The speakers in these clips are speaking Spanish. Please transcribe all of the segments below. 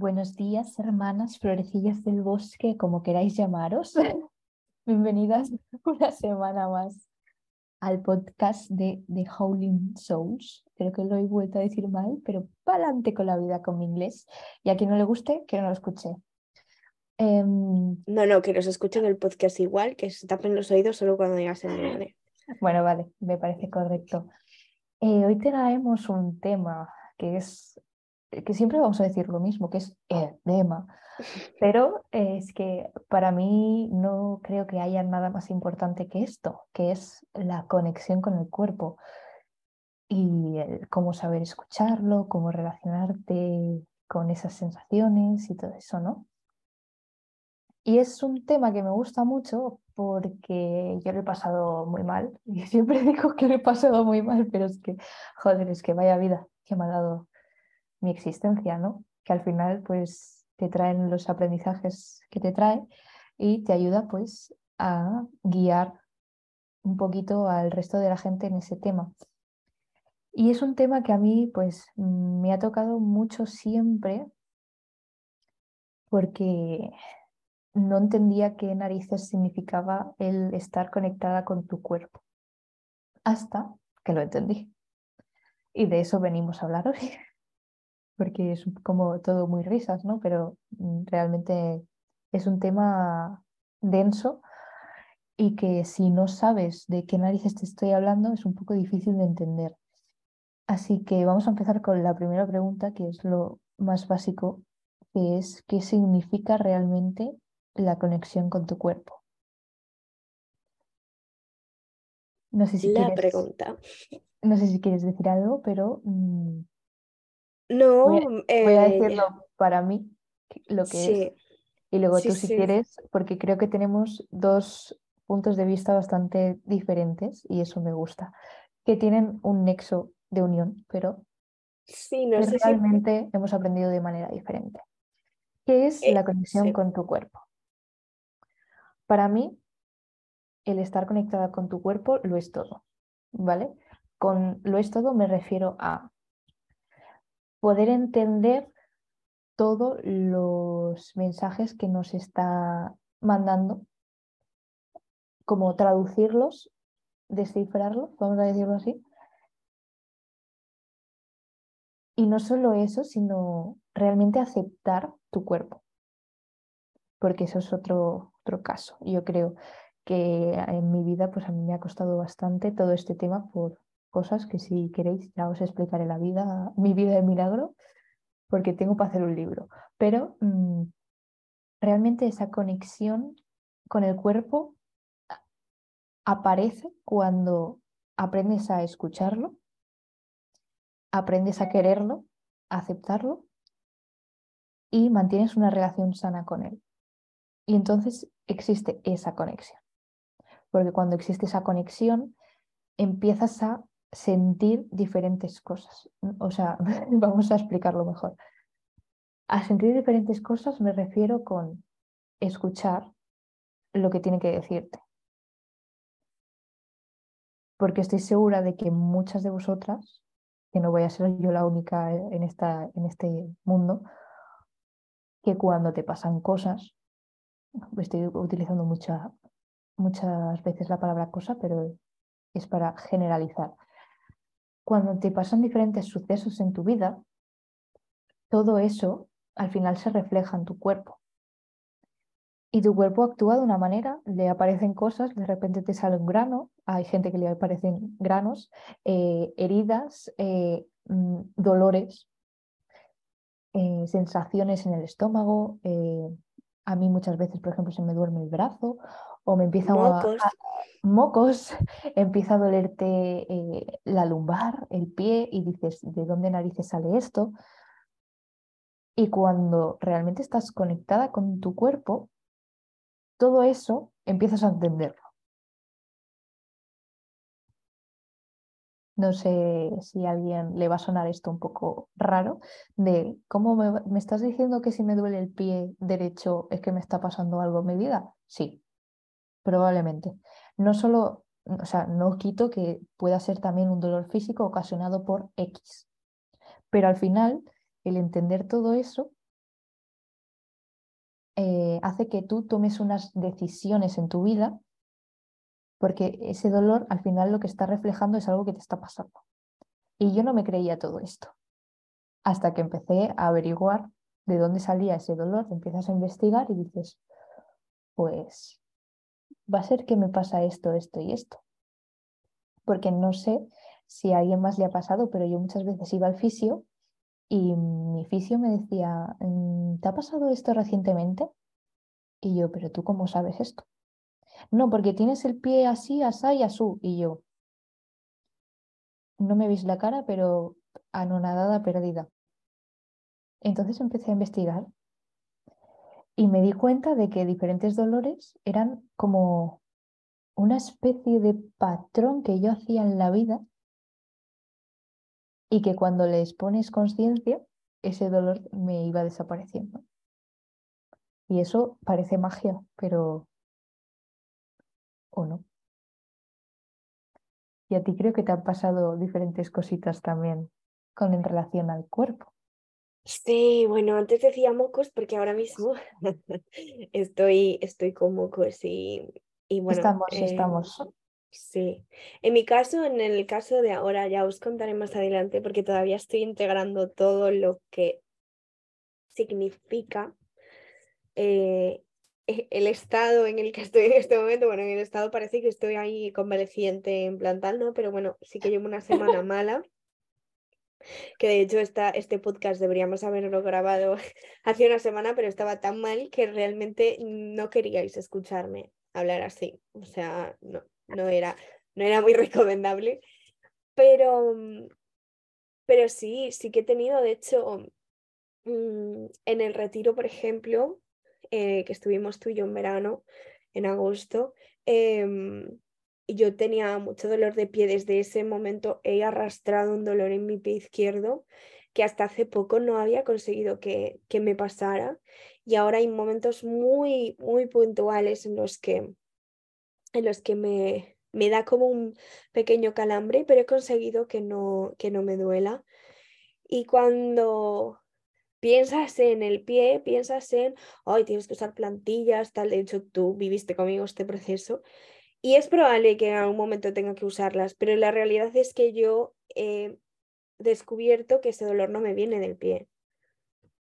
Buenos días, hermanas, florecillas del bosque, como queráis llamaros. Bienvenidas una semana más al podcast de The Howling Souls. Creo que lo he vuelto a decir mal, pero para adelante con la vida con mi inglés. Y a quien no le guste, que no lo escuche. Em, No, no, que nos escuchen el podcast igual, que se tapen los oídos solo cuando digas el nombre. Bueno, vale, me parece correcto. Eh, hoy traemos un tema que es, que siempre vamos a decir lo mismo, que es el tema, pero es que para mí no creo que haya nada más importante que esto, que es la conexión con el cuerpo y el cómo saber escucharlo, cómo relacionarte con esas sensaciones y todo eso, ¿no? Y es un tema que me gusta mucho porque yo lo he pasado muy mal. Y siempre digo que lo he pasado muy mal, pero es que, joder, es que vaya vida que me ha dado mi existencia, ¿no? Que al final, pues, te traen los aprendizajes que te trae y te ayuda, pues, a guiar un poquito al resto de la gente en ese tema. Y es un tema que a mí, pues, me ha tocado mucho siempre porque no entendía qué narices significaba el estar conectada con tu cuerpo. Hasta que lo entendí. Y de eso venimos a hablar hoy. Porque es como todo muy risas, ¿no? Pero mm, realmente es un tema denso y que si no sabes de qué narices te estoy hablando es un poco difícil de entender. Así que vamos a empezar con la primera pregunta, que es lo más básico, que es qué significa realmente la conexión con tu cuerpo. No sé si, La quieres, pregunta. no sé si quieres decir algo, pero mm, No, voy a, voy a eh, decirlo para mí, lo que es, y luego sí, tú si sí. quieres, porque creo que tenemos dos puntos de vista bastante diferentes y eso me gusta, que tienen un nexo de unión, pero Sí, no si. realmente hemos aprendido de manera diferente. ¿Qué es eh, la conexión con tu cuerpo? Para mí, el estar conectada con tu cuerpo lo es todo, ¿vale? Con lo es todo me refiero a poder entender todos los mensajes que nos está mandando, como traducirlos, descifrarlos, vamos a decirlo así. Y no solo eso, sino realmente aceptar tu cuerpo, porque eso es otro, otro caso. Yo creo que en mi vida, pues a mí me ha costado bastante todo este tema por cosas que si queréis ya os explicaré la vida, mi vida de milagro, porque tengo para hacer un libro. Pero mm, realmente esa conexión con el cuerpo aparece cuando aprendes a escucharlo, aprendes a quererlo, a aceptarlo y mantienes una relación sana con él. Y entonces existe esa conexión. Porque cuando existe esa conexión, empiezas a sentir diferentes cosas. O sea, vamos a explicarlo mejor. A sentir diferentes cosas me refiero con escuchar lo que tiene que decirte. Porque estoy segura de que muchas de vosotras, que no voy a ser yo la única en, esta, en este mundo, que cuando te pasan cosas, estoy utilizando mucha, muchas veces la palabra cosa, pero es para generalizar. Cuando te pasan diferentes sucesos en tu vida, todo eso al final se refleja en tu cuerpo. Y tu cuerpo actúa de una manera, le aparecen cosas, de repente te sale un grano, hay gente que le aparecen granos, eh, heridas, eh, mm, dolores, eh, sensaciones en el estómago. A mí muchas veces, por ejemplo, se me duerme el brazo o me empieza a, Mocos. a- mocos, empieza a dolerte eh, la lumbar, el pie y dices, ¿de dónde narices sale esto? Y cuando realmente estás conectada con tu cuerpo, todo eso empiezas a entenderlo. No sé si a alguien le va a sonar esto un poco raro, de cómo me, estás diciendo que si me duele el pie derecho es que me está pasando algo en mi vida. Sí, probablemente. No solo, o sea, no quito que pueda ser también un dolor físico ocasionado por X, pero al final el entender todo eso eh, hace que tú tomes unas decisiones en tu vida porque ese dolor al final lo que está reflejando es algo que te está pasando. Y yo no me creía todo esto hasta que empecé a averiguar de dónde salía ese dolor, empiezas a investigar y dices, pues va a ser que me pasa esto, esto y esto. Porque no sé si a alguien más le ha pasado, pero yo muchas veces iba al fisio y mi fisio me decía, mm, ¿te ha pasado esto recientemente? Y yo, pero tú cómo sabes esto? No, porque tienes el pie así, así y asú. Y yo, no me veis la cara, pero anonadada, perdida. Entonces empecé a investigar y me di cuenta de que diferentes dolores eran como una especie de patrón que yo hacía en la vida y que cuando les pones conciencia, ese dolor me iba desapareciendo. Y eso parece magia, pero... ¿O no? Y a ti creo que te han pasado diferentes cositas también con en relación al cuerpo. Sí, bueno, antes decía mocos porque ahora mismo estoy, estoy con mocos y, y bueno. Estamos, eh, estamos. Sí. En mi caso, en el caso de ahora, ya os contaré más adelante porque todavía estoy integrando todo lo que significa eh, el estado en el que estoy en este momento. Bueno, en el estado parece que estoy ahí convaleciente en plantal, ¿no? Pero bueno, sí que llevo una semana mala que de hecho esta, este podcast deberíamos haberlo grabado hace una semana, pero estaba tan mal que realmente no queríais escucharme hablar así. O sea, no, no, era, no era muy recomendable. Pero, pero sí, sí que he tenido, de hecho, mm, en el retiro, por ejemplo, eh, que estuvimos tú y yo en verano, en agosto, eh, yo tenía mucho dolor de pie. Desde ese momento he arrastrado un dolor en mi pie izquierdo que hasta hace poco no había conseguido que, que me pasara. Y ahora hay momentos muy, muy puntuales en los que, en los que me, me da como un pequeño calambre, pero he conseguido que no, que no me duela. Y cuando piensas en el pie, piensas en, hoy tienes que usar plantillas, tal. De hecho, tú viviste conmigo este proceso. Y es probable que en algún momento tenga que usarlas, pero la realidad es que yo he descubierto que ese dolor no me viene del pie.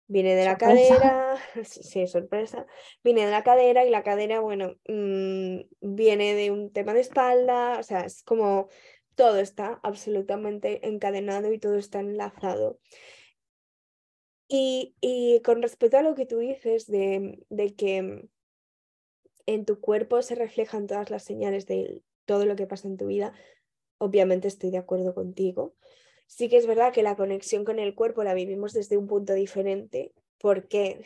Viene de la cadera, sí, sorpresa, viene de la cadera y la cadera, bueno, mm, viene de un tema de espalda, o sea, es como todo está absolutamente encadenado y todo está enlazado. Y, y con respecto a lo que tú dices de, de que en tu cuerpo se reflejan todas las señales de todo lo que pasa en tu vida, obviamente estoy de acuerdo contigo. Sí que es verdad que la conexión con el cuerpo la vivimos desde un punto diferente porque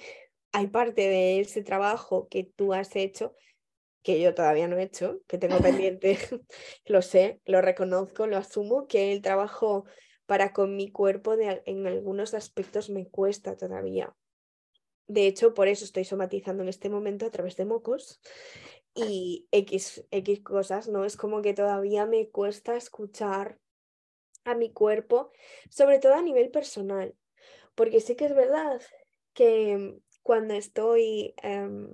hay parte de ese trabajo que tú has hecho que yo todavía no he hecho, que tengo pendiente, lo sé, lo reconozco, lo asumo, que el trabajo para con mi cuerpo en algunos aspectos me cuesta todavía. De hecho, por eso estoy somatizando en este momento a través de mocos y X, X cosas, ¿no? Es como que todavía me cuesta escuchar a mi cuerpo, sobre todo a nivel personal, porque sí que es verdad que cuando estoy em,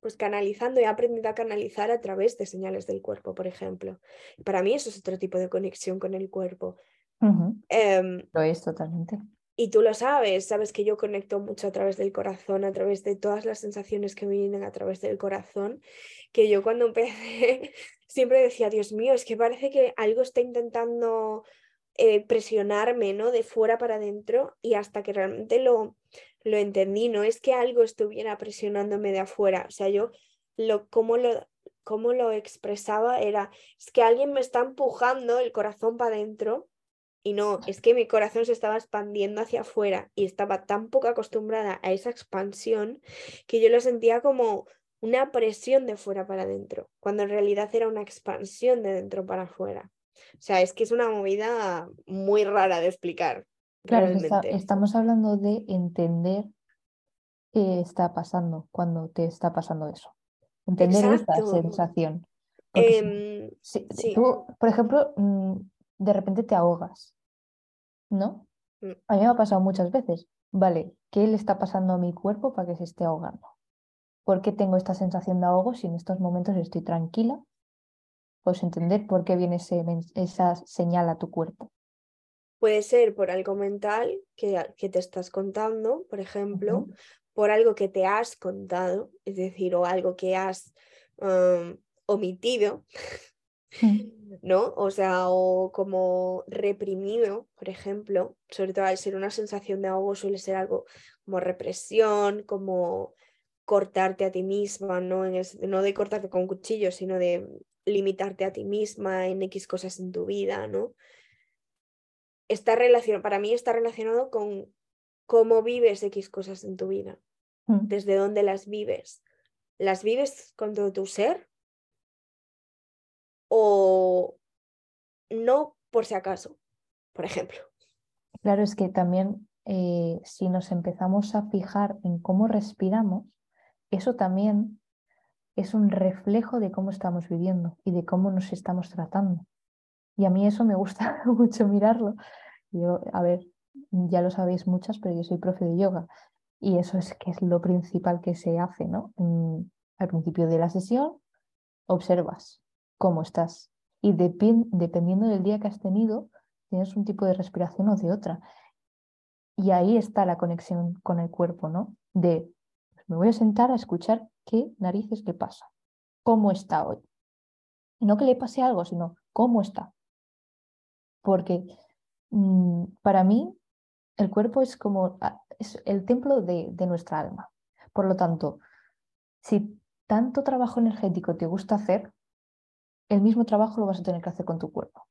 pues canalizando, he aprendido a canalizar a través de señales del cuerpo, por ejemplo. Para mí eso es otro tipo de conexión con el cuerpo. Em, lo es totalmente. Y tú lo sabes, sabes que yo conecto mucho a través del corazón, a través de todas las sensaciones que me vienen a través del corazón, que yo cuando empecé siempre decía, Dios mío, es que parece que algo está intentando eh, presionarme, ¿no? De fuera para adentro y hasta que realmente lo, lo entendí, no es que algo estuviera presionándome de afuera, o sea, yo lo, como lo, cómo lo expresaba era, es que alguien me está empujando el corazón para adentro y no, es que mi corazón se estaba expandiendo hacia afuera y estaba tan poco acostumbrada a esa expansión que yo lo sentía como una presión de fuera para adentro, cuando en realidad era una expansión de dentro para afuera. O sea, es que es una movida muy rara de explicar. Claro, estamos hablando de entender qué está pasando cuando te está pasando eso. Entender esta sensación. Em, tú, por ejemplo, mm, de repente te ahogas ¿no? Mm. A mí me ha pasado muchas veces. Vale, ¿qué le está pasando a mi cuerpo para que se esté ahogando? ¿por qué tengo esta sensación de ahogo si en estos momentos estoy tranquila? Puedes entender por qué viene esa señal a tu cuerpo. Puede ser por algo mental que, que te estás contando, por ejemplo, por algo que te has contado, es decir, o algo que has um, omitido. ¿No? O sea, o como reprimido, por ejemplo, sobre todo al ser una sensación de ahogo suele ser algo como represión, como cortarte a ti misma, ¿no? no de cortarte con un cuchillo, sino de limitarte a ti misma en X cosas en tu vida, ¿no? Está relacionado, para mí está relacionado con cómo vives X cosas en tu vida, mm. desde dónde las vives. ¿Las vives con todo tu ser? ¿O no por si acaso, por ejemplo? Claro, es que también eh, si nos empezamos a fijar en cómo respiramos, eso también es un reflejo de cómo estamos viviendo y de cómo nos estamos tratando. Y a mí eso me gusta mucho mirarlo. Yo, a ver, ya lo sabéis muchas, pero yo soy profe de yoga y eso es que es lo principal que se hace, ¿no? al principio de la sesión observas cómo estás y dependiendo del día que has tenido, tienes un tipo de respiración o de otra. Y ahí está la conexión con el cuerpo, ¿no? De pues me voy a sentar a escuchar qué narices le pasa, cómo está hoy. Y no que le pase algo, sino cómo está. Porque mm, para mí el cuerpo es como ah, es el templo de, de nuestra alma. Por lo tanto, si tanto trabajo energético te gusta hacer, el mismo trabajo lo vas a tener que hacer con tu cuerpo.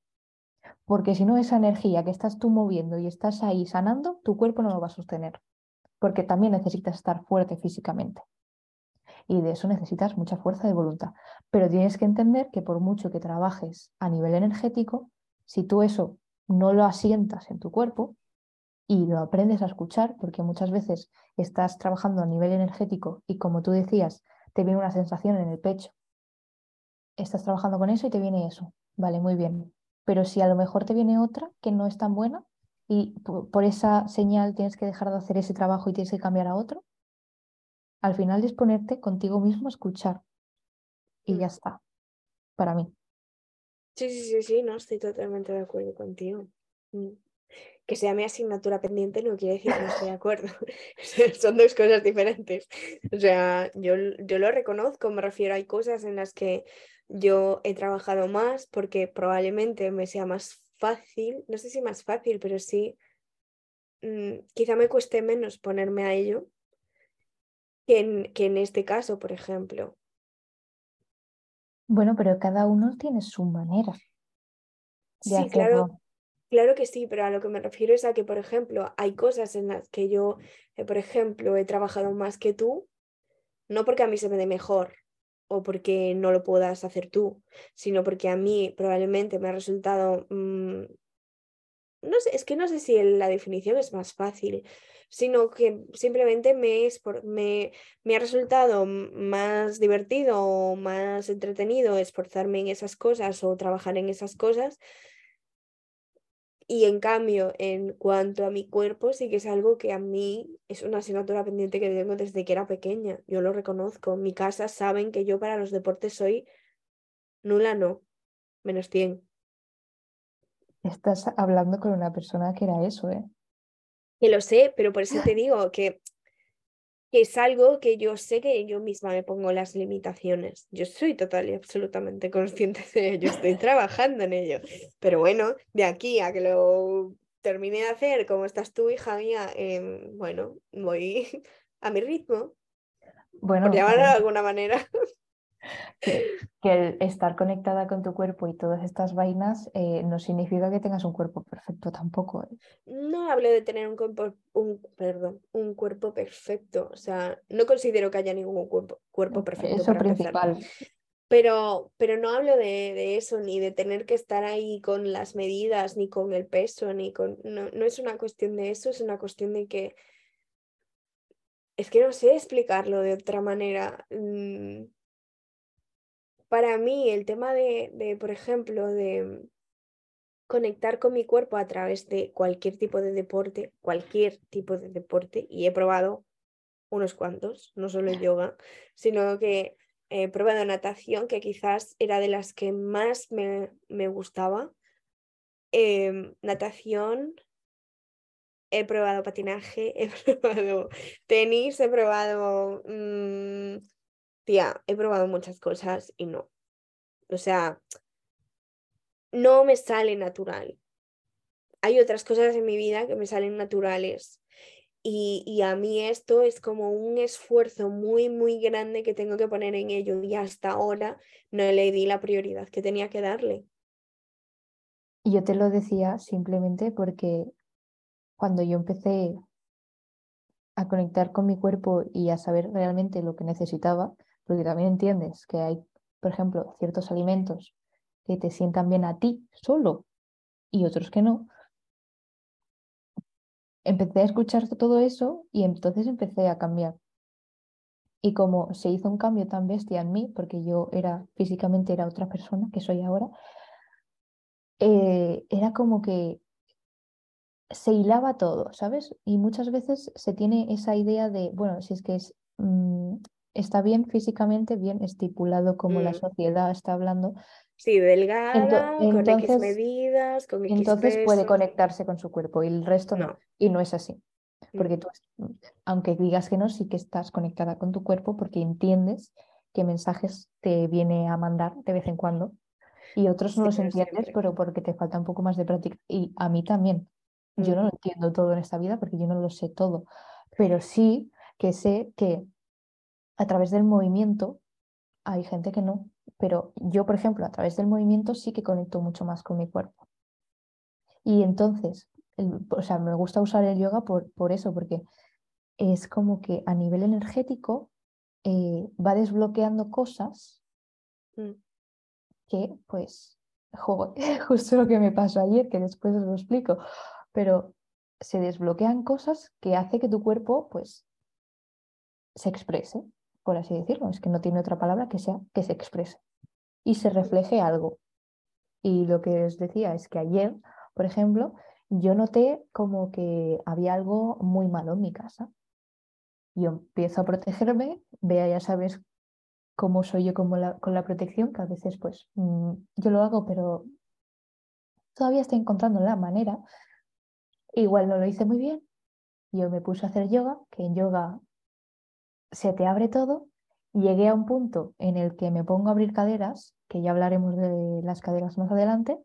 Porque si no, esa energía que estás tú moviendo y estás ahí sanando, tu cuerpo no lo va a sostener. Porque también necesitas estar fuerte físicamente. Y de eso necesitas mucha fuerza de voluntad. Pero tienes que entender que por mucho que trabajes a nivel energético, si tú eso no lo asientas en tu cuerpo, y lo aprendes a escuchar, porque muchas veces estás trabajando a nivel energético y como tú decías, te viene una sensación en el pecho. Estás trabajando con eso y te viene eso. Vale, muy bien. Pero si a lo mejor te viene otra que no es tan buena y por esa señal tienes que dejar de hacer ese trabajo y tienes que cambiar a otro, al final disponerte contigo mismo a escuchar. Y mm. ya está, para mí. Sí, sí, sí, sí, no, estoy totalmente de acuerdo contigo. Mm que sea mi asignatura pendiente no quiere decir que no estoy de acuerdo. Son dos cosas diferentes. O sea, yo, yo lo reconozco, me refiero, hay cosas en las que yo he trabajado más porque probablemente me sea más fácil, no sé si más fácil, pero sí, mm, quizá me cueste menos ponerme a ello que en, que en este caso, por ejemplo. Bueno, pero cada uno tiene su manera. De sí, claro, Claro que sí, pero a lo que me refiero es a que, por ejemplo, hay cosas en las que yo, eh, por ejemplo, he trabajado más que tú, no porque a mí se me dé mejor o porque no lo puedas hacer tú, sino porque a mí probablemente me ha resultado, mm, no sé, es que no sé si la definición es más fácil, sino que simplemente me, es por, me, me ha resultado más divertido o más entretenido esforzarme en esas cosas o trabajar en esas cosas y en cambio, en cuanto a mi cuerpo, sí que es algo que a mí es una asignatura pendiente que tengo desde que era pequeña. Yo lo reconozco. En mi casa saben que yo para los deportes soy nula, no, menos 100. Estás hablando con una persona que era eso, ¿eh? Que lo sé, pero por eso te digo que es algo que yo sé que yo misma me pongo las limitaciones. Yo soy total y absolutamente consciente de ello, estoy trabajando en ello. Pero bueno, de aquí a que lo termine de hacer, como estás tú, hija mía, em, bueno, voy a mi ritmo. Bueno, por llamarlo de alguna manera. que, el estar conectada con tu cuerpo y todas estas vainas eh, no significa que tengas un cuerpo perfecto tampoco. ¿eh? No hablo de tener un cuerpo, un, perdón, un cuerpo perfecto. O sea, no considero que haya ningún cuerpo, cuerpo perfecto. Eso principal. Pero, pero no hablo de, de, eso, ni de tener que estar ahí con las medidas, ni con el peso, ni con. No, no es una cuestión de eso, es una cuestión de que. Es que no sé explicarlo de otra manera. Mm, para mí el tema de, por ejemplo, de conectar con mi cuerpo a través de cualquier tipo de deporte, cualquier tipo de deporte, y he probado unos cuantos, no solo el yoga, sino que he probado natación, que quizás era de las que más me, me gustaba. Em, natación, he probado patinaje, he probado tenis, he probado... Mm, tía, he probado muchas cosas y no. O sea, no me sale natural. Hay otras cosas en mi vida que me salen naturales. Y, y, a mí esto es como un esfuerzo muy, muy grande que tengo que poner en ello. Y hasta ahora no le di la prioridad que tenía que darle. Y yo te lo decía simplemente porque cuando yo empecé a conectar con mi cuerpo y a saber realmente lo que necesitaba, porque también entiendes que hay, por ejemplo, ciertos alimentos que te sientan bien a ti solo y otros que no. Empecé a escuchar todo eso y entonces empecé a cambiar. Y como se hizo un cambio tan bestia en mí, porque yo era físicamente era otra persona que soy ahora, eh, era como que se hilaba todo, ¿sabes? Y muchas veces se tiene esa idea de, bueno, si es que es, mm, está bien físicamente, bien estipulado como la Mm. sociedad está hablando, Sí, delgada, con X medidas, con X entonces puede conectarse con su cuerpo y el resto no. No. Y no es así. Mm. Porque tú, aunque digas que no, sí que estás conectada con tu cuerpo porque entiendes qué mensajes te viene a mandar de vez en cuando. Y otros no Sí, los entiendes, siempre. pero porque te falta un poco más de práctica. Y a mí también. Yo Mm. no lo entiendo todo en esta vida porque yo no lo sé todo. Pero sí que sé que a través del movimiento hay gente que no. Pero yo, por ejemplo, a través del movimiento sí que conecto mucho más con mi cuerpo. Y entonces, el- o sea, me gusta usar el yoga por, por eso, porque es como que a nivel energético eh, va desbloqueando cosas Mm. que, pues, jo, justo lo que me pasó ayer, que después os lo explico, pero se desbloquean cosas que hace que tu cuerpo, pues, se exprese, por así decirlo. Es que no tiene otra palabra que sea que se exprese y se refleje algo. Y lo que os decía es que ayer, por ejemplo, yo noté como que había algo muy malo en mi casa. Yo empiezo a protegerme, vea, ya sabes cómo soy yo como la- con la protección, que a veces pues mm, yo lo hago, pero todavía estoy encontrando la manera. Igual no lo hice muy bien. Yo me puse a hacer yoga, que en yoga se te abre todo. Llegué a un punto en el que me pongo a abrir caderas, que ya hablaremos de las caderas más adelante,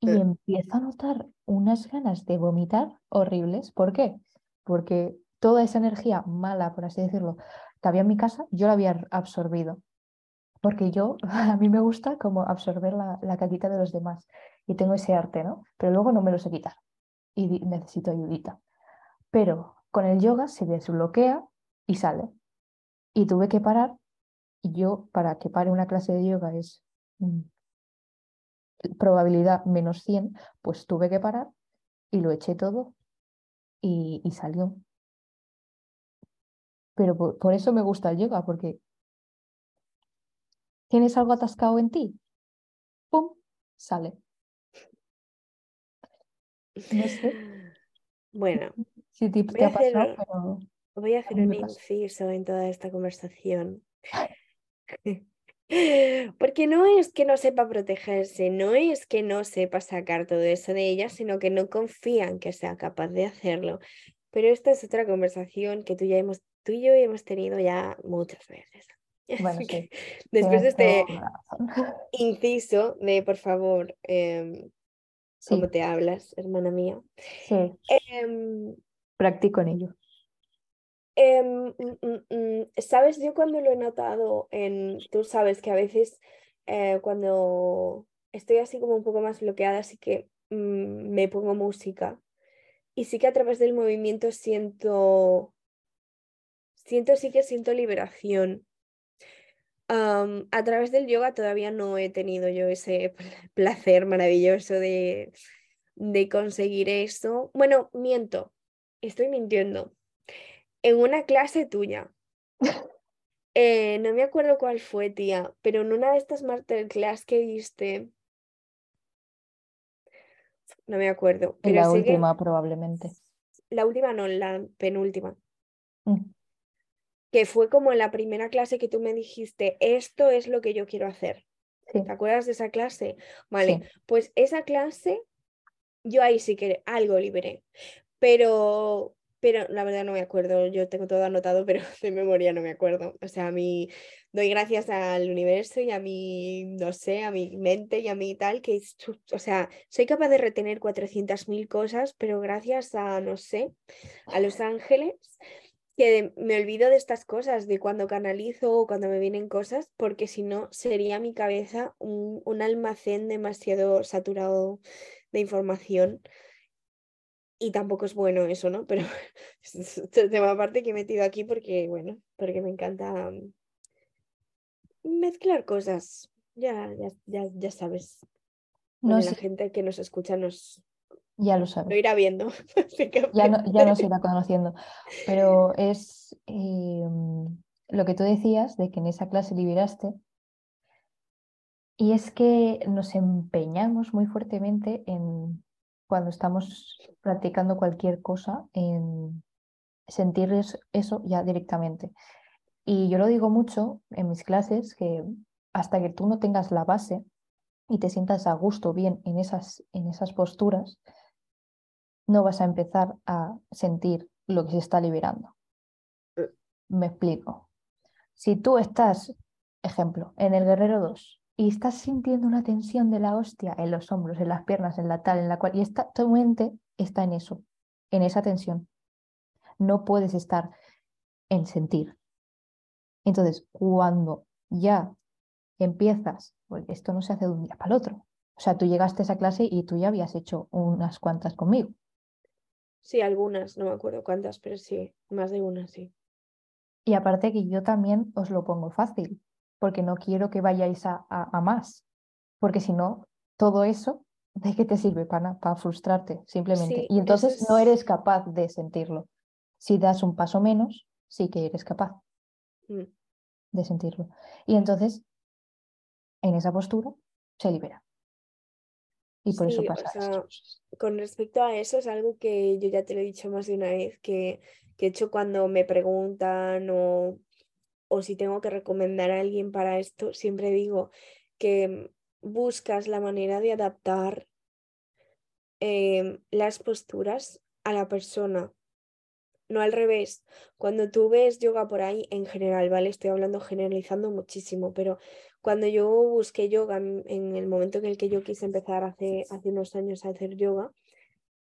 y Eh. empiezo a notar unas ganas de vomitar horribles. ¿Por qué? Porque toda esa energía mala, por así decirlo, que había en mi casa, yo la había absorbido. Porque yo, a mí me gusta como absorber la, la caquita de los demás y tengo ese arte, ¿no? Pero luego no me lo sé quitar y necesito ayudita. Pero con el yoga se desbloquea y sale. Y tuve que parar. Y yo, para que pare una clase de yoga es mm, probabilidad menos 100, pues tuve que parar y lo eché todo y, y salió. Pero por, por eso me gusta el yoga, porque tienes algo atascado en ti, ¡pum! sale. No sé Bueno, si te, ha pasado, hacer, pero voy a hacer un inciso en toda esta conversación. Porque no es que no sepa protegerse, no es que no sepa sacar todo eso de ella, sino que no confían que sea capaz de hacerlo. Pero esta es otra conversación que tú, ya hemos, tú y yo hemos tenido ya muchas veces. Bueno, sí, después de este inciso de, por favor, em, Sí, ¿cómo te hablas, hermana mía? sí, Em, practico en ello. Em, mm, mm, mm, ¿sabes? Yo cuando lo he notado en, tú sabes que a veces eh, cuando estoy así como un poco más bloqueada, sí que me pongo música y sí que a través del movimiento siento, siento, sí que siento liberación. A través del yoga todavía no he tenido yo ese pl- placer maravilloso de, de conseguir eso. Bueno, miento, estoy mintiendo. En una clase tuya. Eh, no me acuerdo cuál fue, tía, pero en una de estas masterclass que diste, no me acuerdo, pero la que última, probablemente. la última no, la penúltima. Mm, que fue como en la primera clase que tú me dijiste, esto es lo que yo quiero hacer. Sí, ¿Te acuerdas de esa clase? Vale, sí. pues esa clase, yo ahí sí que algo liberé, pero, pero la verdad no me acuerdo, yo tengo todo anotado, pero de memoria no me acuerdo. O sea, a mí doy gracias al universo y a mi, no sé, a mi mente y a mi tal, que, o sea, soy capaz de retener 400.000 cosas, pero gracias a, no sé, a los ángeles, que me olvido de estas cosas, de cuando canalizo o cuando me vienen cosas, porque si no sería mi cabeza un, un almacén demasiado saturado de información y tampoco es bueno eso, ¿no? Pero es otro tema aparte que he metido aquí porque, bueno, porque me encanta mm, mezclar cosas. Ya, ya, ya, ya sabes. No, Bueno, la gente que nos escucha nos ya lo lo sabes. irá viendo, Ya, no, ya nos irá conociendo. Pero es eh, lo que tú decías de que en esa clase liberaste. Y es que nos empeñamos muy fuertemente en, cuando estamos practicando cualquier cosa, en sentir es- eso ya directamente. Y yo lo digo mucho en mis clases, que hasta que tú no tengas la base y te sientas a gusto, bien en esas, en esas posturas, no vas a empezar a sentir lo que se está liberando. Me explico. Si tú estás, ejemplo, en el Guerrero 2 y estás sintiendo una tensión de la hostia en los hombros, en las piernas, en la tal, en la cual, y está, tu mente está en eso, en esa tensión. No puedes estar en sentir. Entonces, cuando ya empiezas, porque esto no se hace de un día para el otro. O sea, tú llegaste a esa clase y tú ya habías hecho unas cuantas conmigo. Sí, algunas, no me acuerdo cuántas, pero sí, más de una, sí. Y aparte que yo también os lo pongo fácil, porque no quiero que vayáis a, a- a más, porque si no, todo eso, ¿de qué te sirve? Para, para frustrarte, simplemente. Sí, Y entonces no eres es... capaz de sentirlo. Si das un paso menos, sí que eres capaz mm, de sentirlo. Y entonces, en esa postura, se libera. Y por eso Sí, o pasa sea, cosas. con respecto a eso es algo que yo ya te lo he dicho más de una vez, que, que he hecho cuando me preguntan o, o si tengo que recomendar a alguien para esto, siempre digo que buscas la manera de adaptar em, las posturas a la persona, no al revés. Cuando tú ves yoga por ahí, en general, ¿vale? Estoy hablando generalizando muchísimo, pero cuando yo busqué yoga en, el momento en el que yo quise empezar hace, hace unos años a hacer yoga,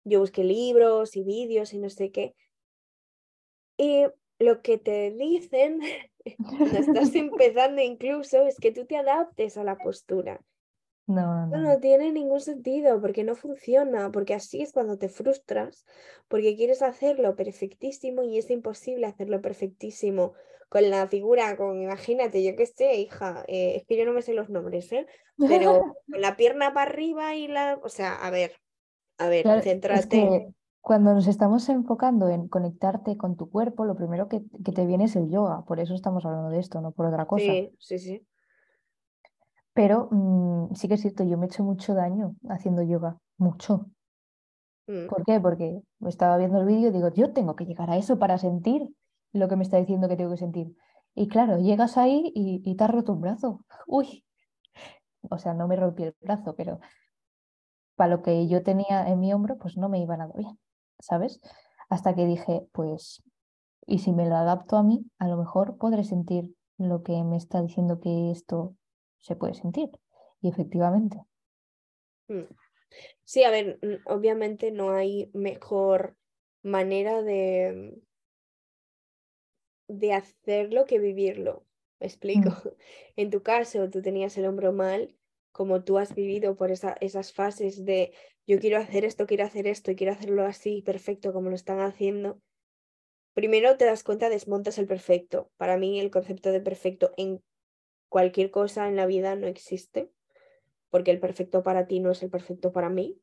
yo busqué libros y vídeos y no sé qué. Y lo que te dicen cuando estás empezando incluso es que tú te adaptes a la postura. No, no, no. tiene ningún sentido porque no funciona, porque así es cuando te frustras, porque quieres hacerlo perfectísimo y es imposible hacerlo perfectísimo con la figura, con, imagínate, yo qué sé, hija, eh, es que yo no me sé los nombres, ¿eh? Pero con la pierna para arriba y la, o sea, a ver, a ver, Claro, es céntrate. que cuando nos estamos enfocando en conectarte con tu cuerpo, lo primero que, que te viene es el yoga. Por eso estamos hablando de esto, no por otra cosa. Sí, sí, sí. Pero mm, sí que es cierto, yo me he hecho mucho daño haciendo yoga. Mucho. Mm, ¿Por qué? Porque estaba viendo el vídeo y digo, yo tengo que llegar a eso para sentir lo que me está diciendo que tengo que sentir. Y claro, llegas ahí y, y te has roto un brazo. Uy, o sea, no me rompí el brazo, pero para lo que yo tenía en mi hombro, pues no me iba nada bien, ¿sabes? Hasta que dije, pues, y si me lo adapto a mí, a lo mejor podré sentir lo que me está diciendo que esto se puede sentir. Y efectivamente, mm. Sí, a ver, obviamente no hay mejor manera de, de hacerlo que vivirlo. ¿Me explico? Mm, En tu caso, tú tenías el hombro mal, como tú has vivido por esa- esas fases de yo quiero hacer esto, quiero hacer esto y quiero hacerlo así, perfecto, como lo están haciendo. Primero te das cuenta, desmontas el perfecto. Para mí el concepto de perfecto en cualquier cosa en la vida no existe, porque el perfecto para ti no es el perfecto para mí.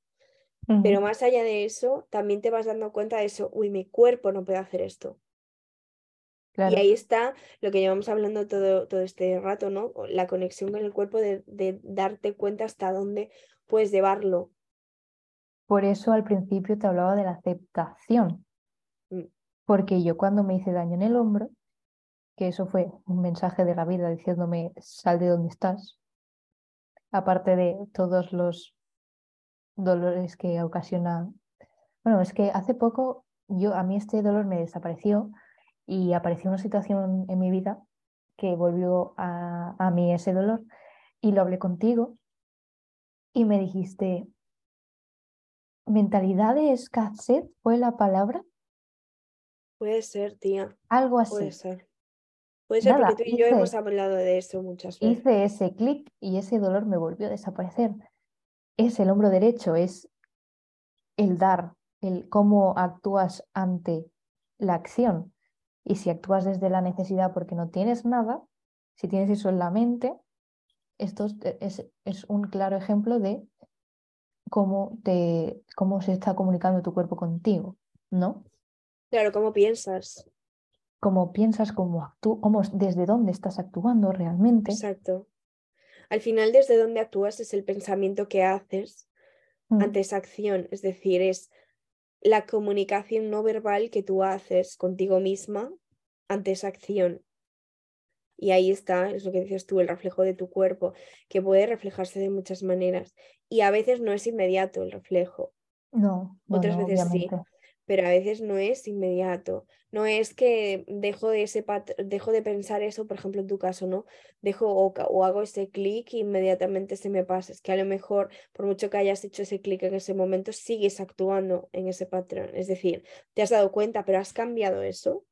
Pero más allá de eso, también te vas dando cuenta de eso, uy, mi cuerpo no puede hacer esto. Y ahí está lo que llevamos hablando todo, todo este rato, ¿no? La conexión con el cuerpo de, de darte cuenta hasta dónde puedes llevarlo. Por eso al principio te hablaba de la aceptación, Mm, porque yo cuando me hice daño en el hombro, que eso fue un mensaje de la vida diciéndome sal de donde estás, aparte de todos los dolores que ocasiona. Bueno, es que hace poco yo a mí este dolor me desapareció y apareció una situación en mi vida que volvió a, a mí ese dolor y lo hablé contigo y me dijiste, mentalidad de escasez fue la palabra. Puede ser, tía. Algo así. Puede ser. Puede ser porque tú y yo hemos hablado de eso muchas veces. Hice ese clic y ese dolor me volvió a desaparecer. Es el hombro derecho, es el dar, el cómo actúas ante la acción. Y si actúas desde la necesidad porque no tienes nada, si tienes eso en la mente, esto es, es un claro ejemplo de cómo, te, cómo se está comunicando tu cuerpo contigo, ¿no? Claro, cómo piensas. Cómo piensas, cómo actúas, desde dónde estás actuando realmente. Exacto. Al final, desde dónde actúas es el pensamiento que haces mm. ante esa acción. Es decir, es la comunicación no verbal que tú haces contigo misma ante esa acción. Y ahí está, es lo que dices tú, el reflejo de tu cuerpo, que puede reflejarse de muchas maneras. Y a veces no es inmediato el reflejo. No, otras veces sí, pero a veces no es inmediato. No es que dejo de, ese dejo de pensar eso, por ejemplo, en tu caso, ¿no? Dejo o, o hago ese clic y inmediatamente se me pasa. Es que a lo mejor, por mucho que hayas hecho ese clic en ese momento, sigues actuando en ese patrón. Es decir, te has dado cuenta, pero has cambiado eso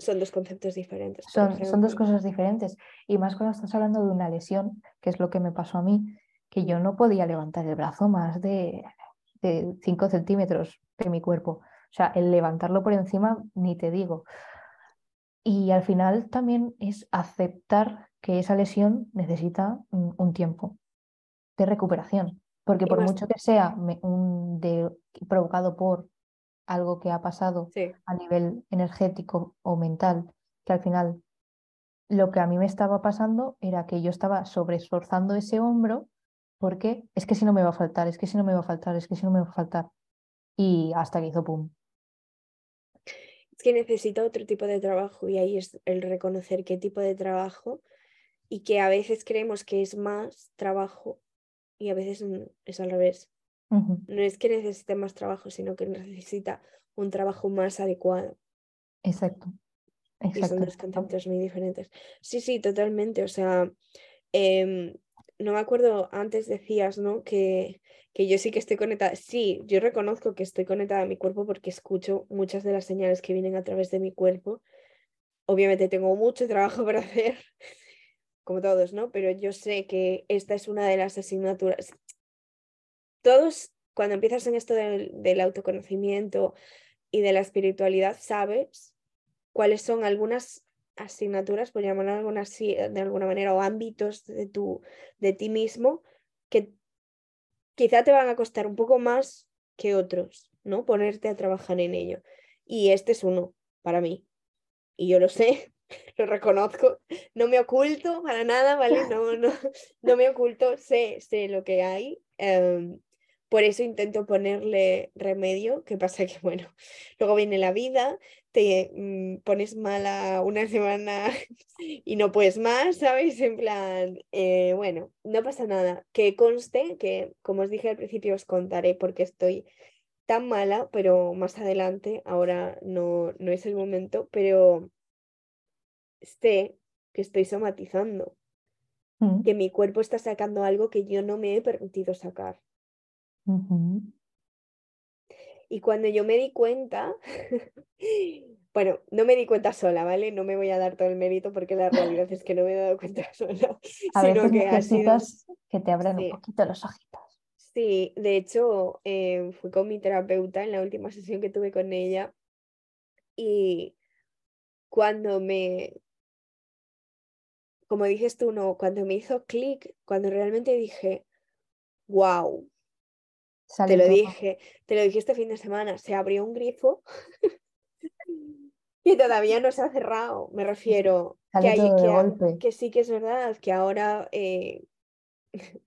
son dos conceptos diferentes. Son, son, dos cosas diferentes. Y más cuando estás hablando de una lesión, que es lo que me pasó a mí, que yo no podía levantar el brazo más de, de 5 centímetros de mi cuerpo. O sea, el levantarlo por encima, ni te digo. Y al final también es aceptar que esa lesión necesita un, tiempo de recuperación. Porque por mucho que sea un de, provocado por algo que ha pasado a nivel energético o mental, que al final lo que a mí me estaba pasando era que yo estaba sobreesforzando ese hombro porque es que si no me va a faltar, es que si no me va a faltar, es que si no me va a faltar. Y hasta que hizo pum. Es que necesita otro tipo de trabajo y ahí es el reconocer qué tipo de trabajo y que a veces creemos que es más trabajo y a veces es al revés. No es que necesite más trabajo, sino que necesita un trabajo más adecuado. Exacto. Exacto. Y son dos conceptos muy diferentes. Sí, sí, totalmente. O sea, em, no me acuerdo, antes decías, ¿no? Que, que yo sí que estoy conectada. Sí, yo reconozco que estoy conectada a mi cuerpo porque escucho muchas de las señales que vienen a través de mi cuerpo. Obviamente tengo mucho trabajo para hacer, como todos, ¿no? Pero yo sé que esta es una de las asignaturas todos, cuando empiezas en esto del, autoconocimiento y de la espiritualidad, sabes cuáles son algunas asignaturas, por llamarlo de alguna manera, o ámbitos de, tu, de ti mismo que quizá te van a costar un poco más que otros, ¿no? Ponerte a trabajar en ello. Y este es uno para mí. Y yo lo sé, lo reconozco, no me oculto para nada, ¿vale? No, no, no me oculto, sé, sé lo que hay. Em, por eso intento ponerle remedio, que pasa que, bueno, luego viene la vida, te mm, pones mala una semana y no puedes más, ¿sabes? En plan, eh, bueno, no pasa nada. Que conste que, como os dije al principio, os contaré porque estoy tan mala, pero más adelante, ahora no, no es el momento, pero sé que estoy somatizando, mm. que mi cuerpo está sacando algo que yo no me he permitido sacar. Y cuando yo me di cuenta, bueno, no me di cuenta sola, ¿vale? No me voy a dar todo el mérito porque la realidad es que no me he dado cuenta sola. A sino que necesitas que te abran un poquito los ojitos. Sí, de hecho, eh, fui con mi terapeuta en la última sesión que tuve con ella y cuando me, como dices tú, no, cuando me hizo clic, cuando realmente dije, wow, te lo dije, te lo dije este fin de semana, se abrió un grifo y todavía no se ha cerrado, me refiero. que, hay, que, que, sí que es verdad, que ahora eh,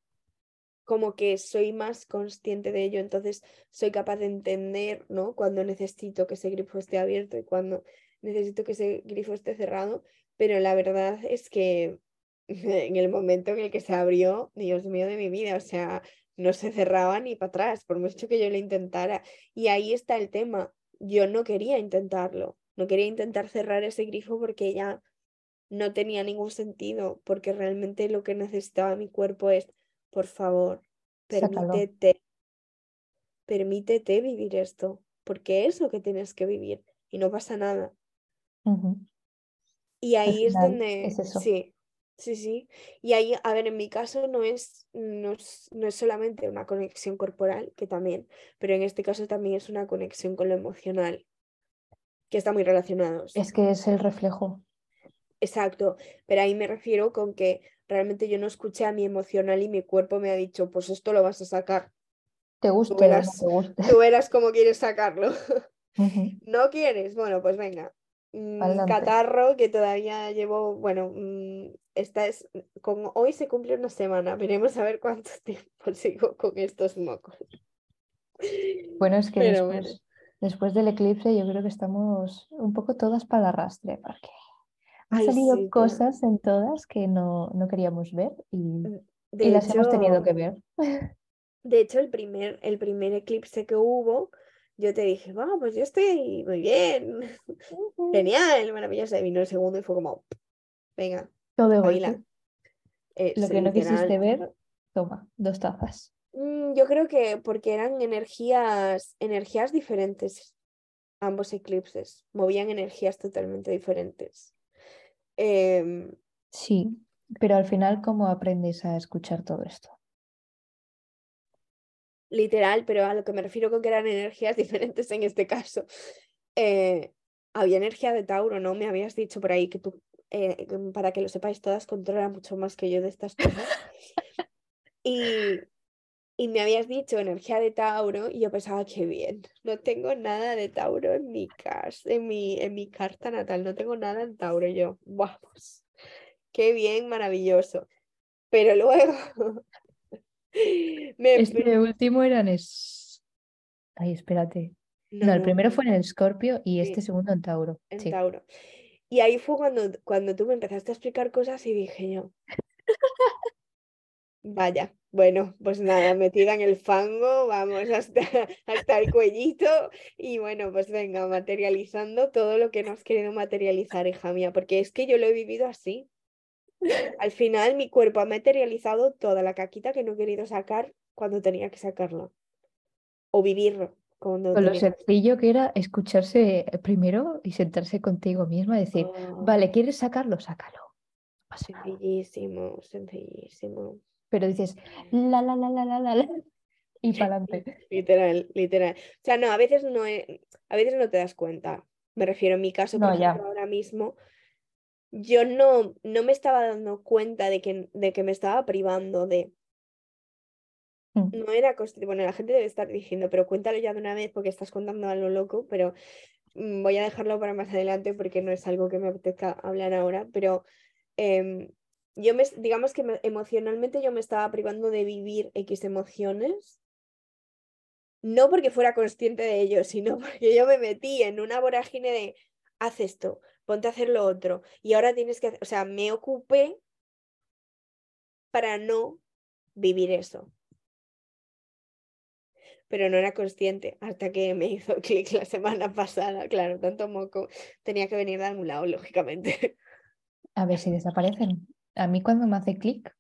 como que soy más consciente de ello, entonces soy capaz de entender, ¿no? Cuando necesito que ese grifo esté abierto y cuando necesito que ese grifo esté cerrado, pero la verdad es que en el momento en el que se abrió, Dios mío de mi vida, o sea, no se cerraba ni para atrás, por mucho que yo lo intentara. Y ahí está el tema, yo no quería intentarlo, no quería intentar cerrar ese grifo porque ya no tenía ningún sentido, porque realmente lo que necesitaba mi cuerpo es, por favor, permítete, permítete vivir esto, porque es lo que tienes que vivir y no pasa nada. Y ahí es donde, sí, sí, sí. Y ahí, a ver, en mi caso no es, no es, no es solamente una conexión corporal, que también, pero en este caso también es una conexión con lo emocional, que está muy relacionado. Es que es el reflejo. Exacto, pero ahí me refiero con que realmente yo no escuché a mi emocional y mi cuerpo me ha dicho, pues esto lo vas a sacar. Te gusta, tú verás, Tú verás cómo quieres sacarlo. ¿No quieres? Bueno, pues venga, catarro que todavía llevo, bueno, mm, esta es, con, hoy se cumple una semana, veremos a ver cuánto tiempo sigo con estos mocos. Bueno, es que después, después, del eclipse yo creo que estamos un poco todas para el arrastre, porque han salido cosas en todas que no, no queríamos ver y, mm, y las hemos tenido que ver. De hecho, el primer, el primer eclipse que hubo, yo te dije, vamos, pues yo estoy muy bien, genial, maravilloso. Y vino el segundo y fue como, venga, todo de eh, Lo que no quisiste ver, toma, dos tazas. Mm, yo creo que porque eran energías, energías diferentes, ambos eclipses, movían energías totalmente diferentes. Em, sí, pero al final, ¿cómo aprendes a escuchar todo esto? Literal, pero a lo que me refiero con que eran energías diferentes en este caso. Eh, había energía de Tauro, ¿no? Me habías dicho por ahí que tú, eh, para que lo sepáis todas, controla mucho más que yo de estas cosas. y, y me habías dicho energía de Tauro y yo pensaba, que bien, no tengo nada de Tauro en mi, en mi, en mi carta natal, no tengo nada en Tauro. Yo, vamos, qué bien, maravilloso. Pero luego este último era en es... Ay, espérate. No, el primero fue en el Escorpio y este segundo en Tauro. En Tauro. Y ahí fue cuando, cuando tú me empezaste a explicar cosas y dije yo. Vaya, bueno, pues nada, metida en el fango, vamos hasta, hasta el cuellito y bueno, pues venga, materializando todo lo que no has querido materializar, hija mía, porque es que yo lo he vivido así. Al final mi cuerpo ha materializado toda la caquita que no he querido sacar cuando tenía que sacarlo. O vivirlo. Cuando Con lo sencillo que era escucharse primero y sentarse contigo misma y decir, oh. vale, ¿quieres sacarlo? Sácalo. Sencillísimo, sencillísimo. Pero dices, la, la, la, la, la, la, la y para adelante. Literal, literal. O sea, no, a veces no, a veces no te das cuenta. Me refiero en mi caso, por ejemplo, ahora mismo, yo no, no me estaba dando cuenta de que, de que me estaba privando de... Mm. No era Bueno, la gente debe estar diciendo, pero cuéntalo ya de una vez porque estás contando algo loco, pero mm, voy a dejarlo para más adelante porque no es algo que me apetezca hablar ahora, pero em, yo me, digamos que emocionalmente yo me estaba privando de vivir X emociones, no porque fuera consciente de ello, sino porque yo me metí en una vorágine de, haz esto, ponte a hacer lo otro. Y ahora tienes que, o sea, me ocupé para no vivir eso. Pero no era consciente hasta que me hizo clic la semana pasada. Claro, tanto moco tenía que venir de algún lado, lógicamente. A ver si desaparecen. A mí cuando me hace clic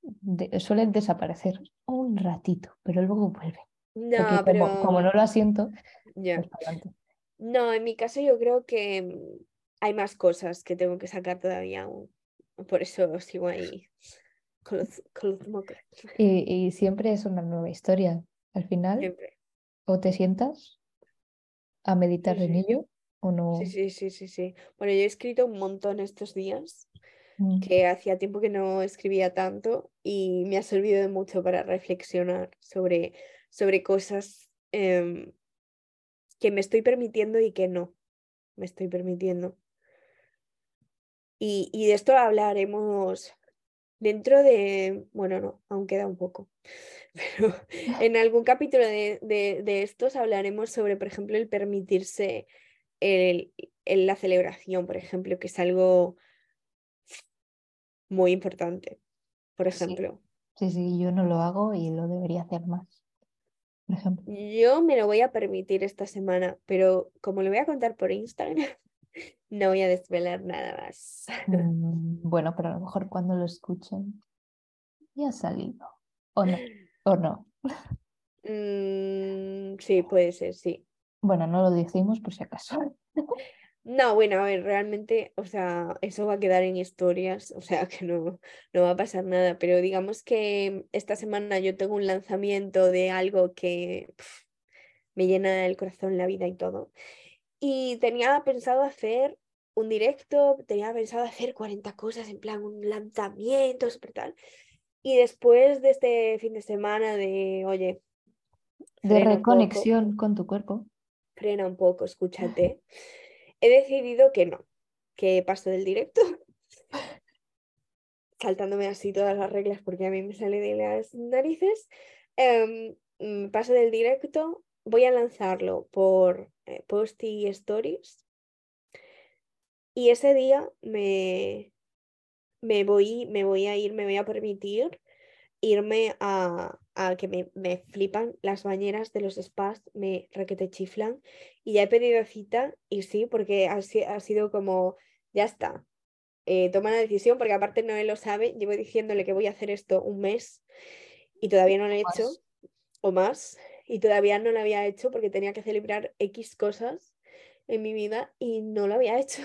suelen desaparecer un ratito, pero luego vuelve. No, pero... como, no lo asiento, ya. Pues no, en mi caso yo creo que hay más cosas que tengo que sacar todavía aún. Por eso sigo ahí con los, Y, siempre es una nueva historia. Al final, o te sientas a meditar en ello o no. Sí, sí, sí, sí, sí. Bueno, yo he escrito un montón estos días, mm. que hacía tiempo que no escribía tanto y me ha servido de mucho para reflexionar sobre, sobre cosas em, que me estoy permitiendo y que no me estoy permitiendo. Y, de esto hablaremos dentro de, bueno, no, aún queda un poco, pero en algún capítulo de, de, estos hablaremos sobre, por ejemplo, el permitirse el, la celebración, por ejemplo, que es algo muy importante, por ejemplo. Sí, sí, yo no lo hago y lo debería hacer más. Por ejemplo. Yo me lo voy a permitir esta semana, pero como lo voy a contar por Instagram, no voy a desvelar nada más. Mm, bueno, pero a lo mejor cuando lo escuchen ya ha salido. O no. O no. Mm, sí, puede ser, sí. Bueno, no lo decimos por si acaso. No, bueno, a ver, realmente, o sea, eso va a quedar en historias, o sea, que no, no va a pasar nada, pero digamos que esta semana yo tengo un lanzamiento de algo que me llena el corazón, la vida y todo. Y tenía pensado hacer un directo, tenía pensado hacer 40 cosas, en plan un lanzamiento, súper tal. Y después de este fin de semana de, oye, de reconexión con tu cuerpo. Frena un poco, escúchate he decidido que no, que paso del directo, saltándome así todas las reglas porque a mí me sale de las narices, em, mm, paso del directo, voy a lanzarlo por post y stories. Y ese día me, me, voy, me voy a ir, me voy a permitir irme a, a que me, me, flipan las bañeras de los spas, me requete chiflan. Y ya he pedido cita y sí, porque ha, ha sido como, ya está, eh, toma la decisión, porque aparte no él lo sabe, llevo diciéndole que voy a hacer esto un mes y todavía no lo he hecho, o más, y todavía no lo había hecho porque tenía que celebrar X cosas en mi vida y no lo había hecho.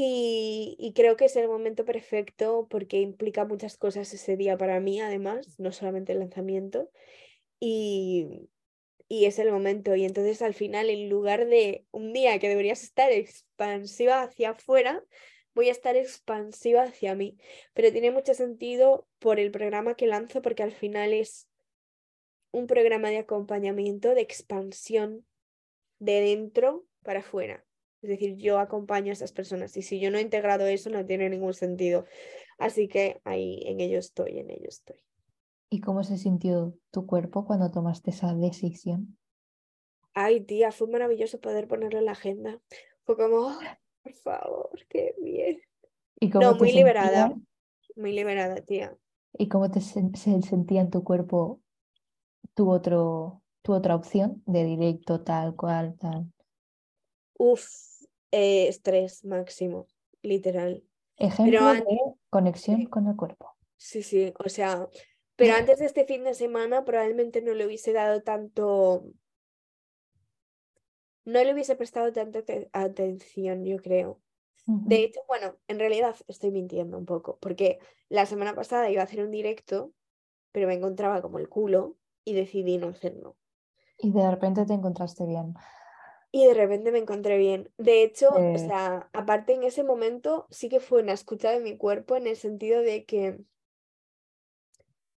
Y, creo que es el momento perfecto porque implica muchas cosas ese día para mí, además, no solamente el lanzamiento. Y, y es el momento. Y entonces al final, en lugar de un día que deberías estar expansiva hacia afuera, voy a estar expansiva hacia mí. Pero tiene mucho sentido por el programa que lanzo porque al final es un programa de acompañamiento, de expansión de dentro para afuera. Es decir, yo acompaño a esas personas y si yo no he integrado eso no tiene ningún sentido. Así que ahí en ello estoy, en ello estoy. ¿Y cómo se sintió tu cuerpo cuando tomaste esa decisión? Ay, tía, fue maravilloso poder ponerlo en la agenda. Fue como, oh, por favor, qué bien. ¿Y cómo no, muy liberada, muy liberada, tía. ¿Y cómo te se sentía en tu cuerpo tu, otro, tu otra opción de directo, tal cual, tal? Uf, eh, estrés máximo, literal. Ejemplo de conexión con el cuerpo. Sí, sí, o sea, pero antes de este fin de semana probablemente no le hubiese dado tanto, no le hubiese prestado tanta atención, yo creo. De hecho, bueno, en realidad estoy mintiendo un poco, porque la semana pasada iba a hacer un directo, pero me encontraba como el culo y decidí no hacerlo. Y de repente te encontraste bien y de repente me encontré bien. De hecho, o sea, aparte en ese momento sí que fue una escucha de mi cuerpo en el sentido de que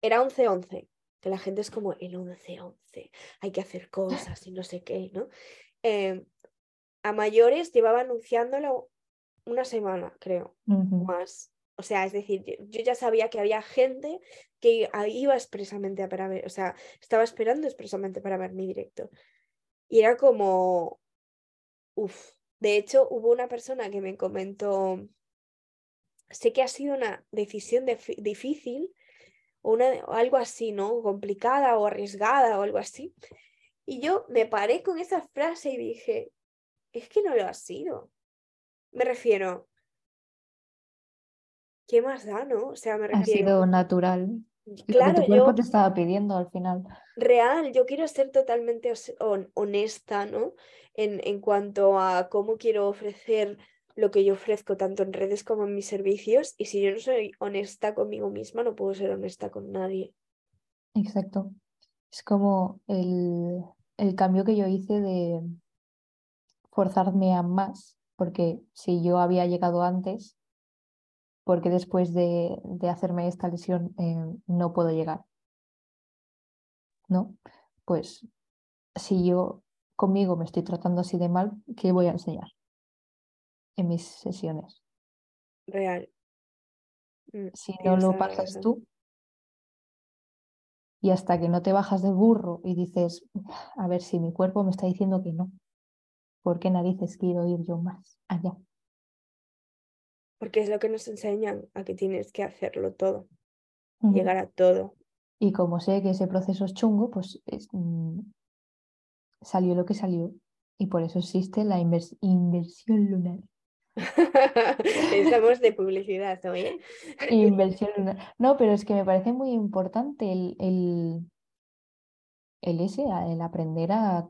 era 11-11, que la gente es como el 11-11, hay que hacer cosas y no sé qué, ¿no? Em, a mayores llevaba anunciándolo una semana, creo, más. O sea, es decir, yo, ya sabía que había gente que iba expresamente a para ver, o sea, estaba esperando expresamente para ver mi directo. Y era como, Uf, de hecho hubo una persona que me comentó, sé que ha sido una decisión difícil o una, algo así, ¿no? Complicada o arriesgada o algo así. Y yo me paré con esa frase y dije, es que no lo ha sido. Me refiero, ¿qué más da, no? O sea, me refiero. Ha sido natural. Claro, tu cuerpo te estaba pidiendo al final. Real, yo quiero ser totalmente honesta, ¿no? En, en cuanto a cómo quiero ofrecer lo que yo ofrezco tanto en redes como en mis servicios y si yo no soy honesta conmigo misma no puedo ser honesta con nadie. Exacto. Es como el, el cambio que yo hice de forzarme a más, porque si yo había llegado antes, porque después de, hacerme esta lesión eh, no puedo llegar. ¿No? Pues si yo conmigo me estoy tratando así de mal, ¿qué voy a enseñar en mis sesiones? Real. Mm, si no lo pasas tú y hasta que no te bajas de burro y dices, a ver si mi cuerpo me está diciendo que no. ¿por qué narices quiero ir yo más allá? Porque es lo que nos enseñan a que tienes que hacerlo todo, llegar a todo. Y como sé que ese proceso es chungo, pues mm, salió lo que salió. Y por eso existe la inversión lunar. Estamos de publicidad también. Inversión lunar. No, pero es que me parece muy importante el, el, el ese, el aprender a,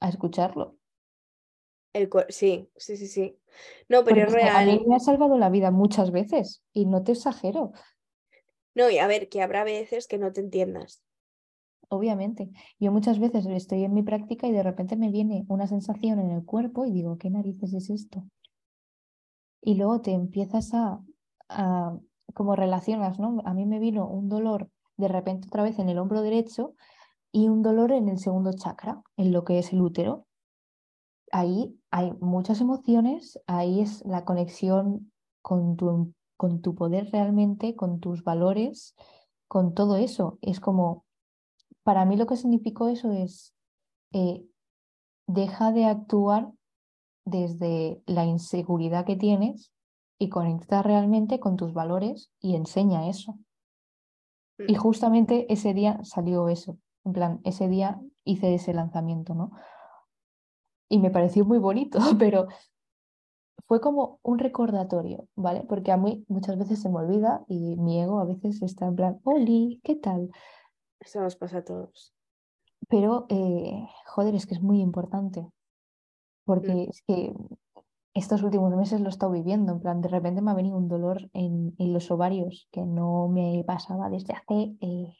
a escucharlo. El sí, sí, sí, sí. No, pero es real. A mí me ha salvado la vida muchas veces y no te exagero. No, y a ver, que habrá veces que no te entiendas. Obviamente. Yo muchas veces estoy en mi práctica y de repente me viene una sensación en el cuerpo y digo, ¿qué narices es esto? Y luego te empiezas a, a como relacionas, ¿no? A mí me vino un dolor de repente otra vez en el hombro derecho y un dolor en el segundo chakra, en lo que es el útero ahí hay muchas emociones, ahí es la conexión con tu, con tu poder realmente, con tus valores, con todo eso. Es como, para mí lo que significó eso es, eh, deja de actuar desde la inseguridad que tienes y conecta realmente con tus valores y enseña eso. Y justamente ese día salió eso, en plan, ese día hice ese lanzamiento, ¿no? Y me pareció muy bonito, pero fue como un recordatorio, ¿vale? Porque a mí muchas veces se me olvida y mi ego a veces está en plan, Oli, ¿qué tal? Eso nos pasa a todos. Pero, eh, joder, es que es muy importante, porque mm. es que estos últimos meses lo he estado viviendo, en plan, de repente me ha venido un dolor en, en los ovarios que no me pasaba desde hace eh,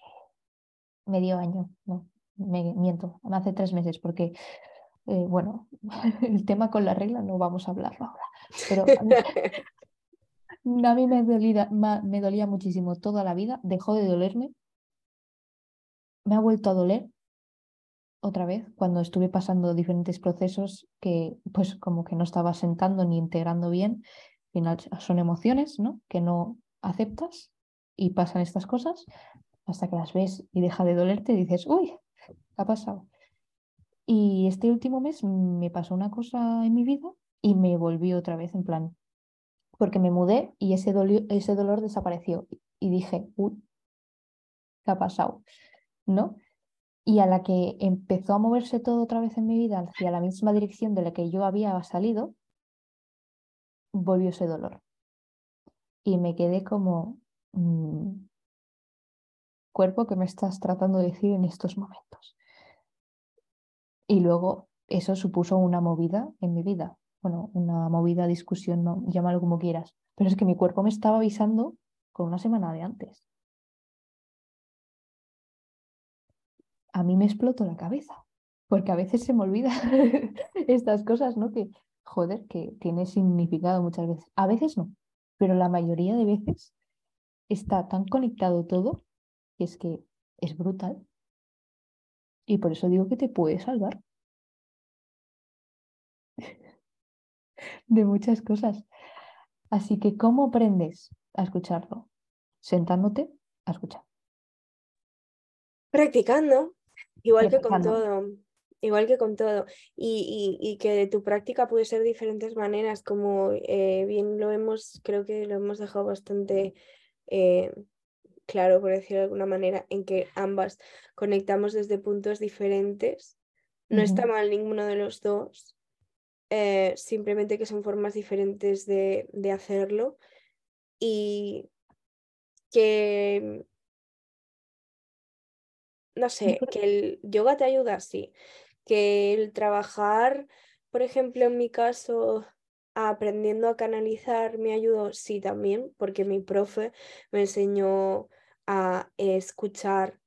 medio año, no, me miento, hace tres meses, porque eh, bueno, el tema con la regla no vamos a hablarlo ahora, pero a mí, me, dolía, me dolía muchísimo toda la vida, dejó de dolerme, me ha vuelto a doler otra vez cuando estuve pasando diferentes procesos que pues como que no estaba sentando ni integrando bien. Al final son emociones, ¿no? Que no aceptas y pasan estas cosas hasta que las ves y deja de dolerte y dices, uy, ¿qué ha pasado? Y este último mes me pasó una cosa en mi vida y me volví otra vez en plan, porque me mudé y ese, ese dolor desapareció. Y dije, uy, ¿qué ha pasado? ¿No? Y a la que empezó a moverse todo otra vez en mi vida hacia la misma dirección de la que yo había salido, volvió ese dolor. Y me quedé como, mm, cuerpo que me estás tratando de decir en estos momentos. Y luego eso supuso una movida en mi vida. Bueno, una movida, discusión, no, llámalo como quieras. Pero es que mi cuerpo me estaba avisando con una semana de antes. A mí me explotó la cabeza, porque a veces se me olvida estas cosas, ¿no? Que, joder, que tiene significado muchas veces. A veces no, pero la mayoría de veces está tan conectado todo que es que es brutal. Y por eso digo que te puede salvar de muchas cosas. Así que, ¿cómo aprendes a escucharlo? Sentándote a escuchar. Practicando, igual que con todo. Igual que con todo. Y, y, que tu práctica puede ser de diferentes maneras, como eh, bien lo hemos, creo que lo hemos dejado bastante eh, claro, por decirlo de alguna manera, en que ambas conectamos desde puntos diferentes. No está mal ninguno de los dos, eh, simplemente que son formas diferentes de, de hacerlo y que, no sé, que el yoga te ayuda, sí, que el trabajar, por ejemplo, en mi caso, aprendiendo a canalizar me ayudó, sí, también, porque mi profe me enseñó a escuchar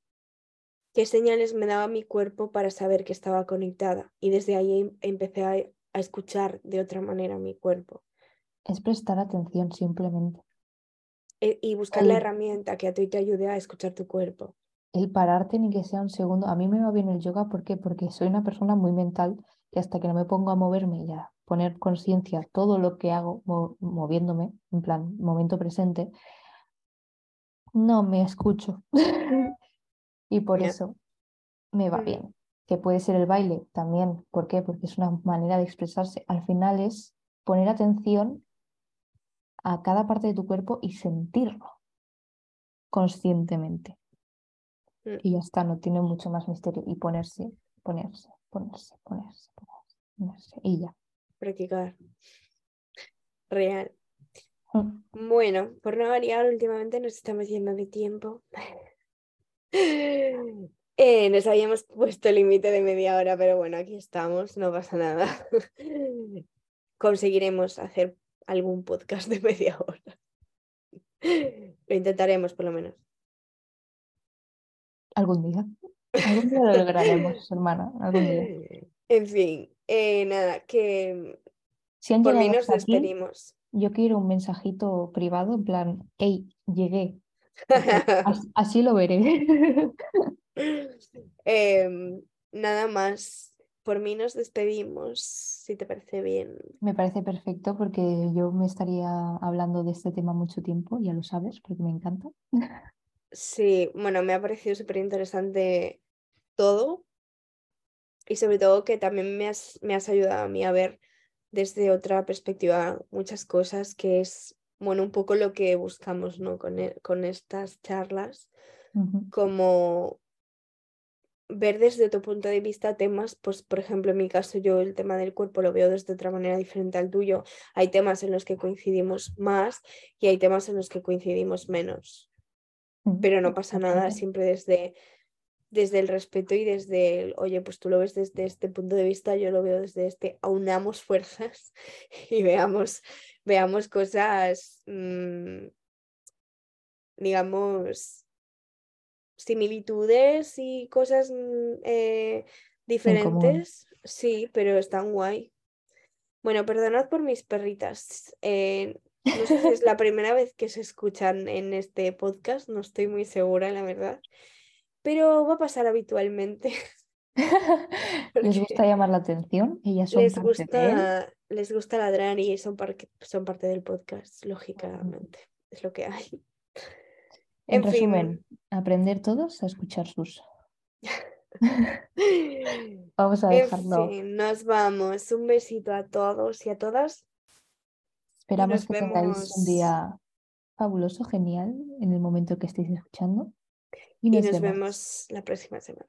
qué señales me daba mi cuerpo para saber que estaba conectada. Y desde ahí em, empecé a, escuchar de otra manera mi cuerpo. Es prestar atención simplemente. E, y buscar la herramienta que a ti te ayude a escuchar tu cuerpo. El pararte ni que sea un segundo. A mí me va bien el yoga, ¿por qué? Porque soy una persona muy mental que hasta que no me pongo a moverme ya, poner conciencia todo lo que hago moviéndome, en plan, momento presente, no me escucho. y por eso me va mm. bien. que puede ser el baile también. ¿Por qué? Porque es una manera de expresarse. Al final es poner atención a cada parte de tu cuerpo y sentirlo conscientemente. Mm. Y ya está, no tiene mucho más misterio. Y ponerse, ponerse, ponerse, ponerse, ponerse, ponerse. Y ya. Practicar. Real. Mm. Bueno, por no variar, últimamente nos estamos yendo de tiempo. Eh, nos habíamos puesto el límite de media hora, pero bueno, aquí estamos, no pasa nada. Conseguiremos hacer algún podcast de media hora. Lo intentaremos, por lo menos. Algún día. Algún día lo lograremos, hermana. Algún día. En fin, eh, nada, que Si han por mí nos aquí, despedimos. yo quiero un mensajito privado en plan, hey, llegué. As- Así lo veré. Em, nada más, por mí nos despedimos, si te parece bien. Me parece perfecto porque yo me estaría hablando de este tema mucho tiempo, ya lo sabes, porque me encanta. Sí, bueno, me ha parecido súper interesante todo y sobre todo que también me has, me has ayudado a mí a ver desde otra perspectiva muchas cosas que es, bueno, un poco lo que buscamos, ¿no? Con, e- con estas charlas, como ver desde tu punto de vista temas, pues por ejemplo en mi caso yo el tema del cuerpo lo veo desde otra manera diferente al tuyo. Hay temas en los que coincidimos más y hay temas en los que coincidimos menos. Pero no pasa nada, siempre desde, desde el respeto y desde el, oye, pues tú lo ves desde este punto de vista, yo lo veo desde este, aunamos fuerzas y veamos, veamos cosas, mm, digamos, similitudes y cosas mm, eh, diferentes, sí, pero están guay. Bueno, perdonad por mis perritas. eh, no sé si es la primera vez que se escuchan en este podcast, no estoy muy segura, la verdad, pero va a pasar habitualmente. Les gusta llamar la atención, ellas son Les parte de gusta, les gusta ladrar y son, parque- son parte del podcast, lógicamente, es lo que hay. En En resumen, fin. aprender todos a escuchar sus. Vamos a En dejarlo. fin, nos vamos. Un besito a todos y a todas. Esperamos que tengáis un día fabuloso, genial, en el momento que estéis escuchando. Y Y nos nos vemos. vemos la próxima semana.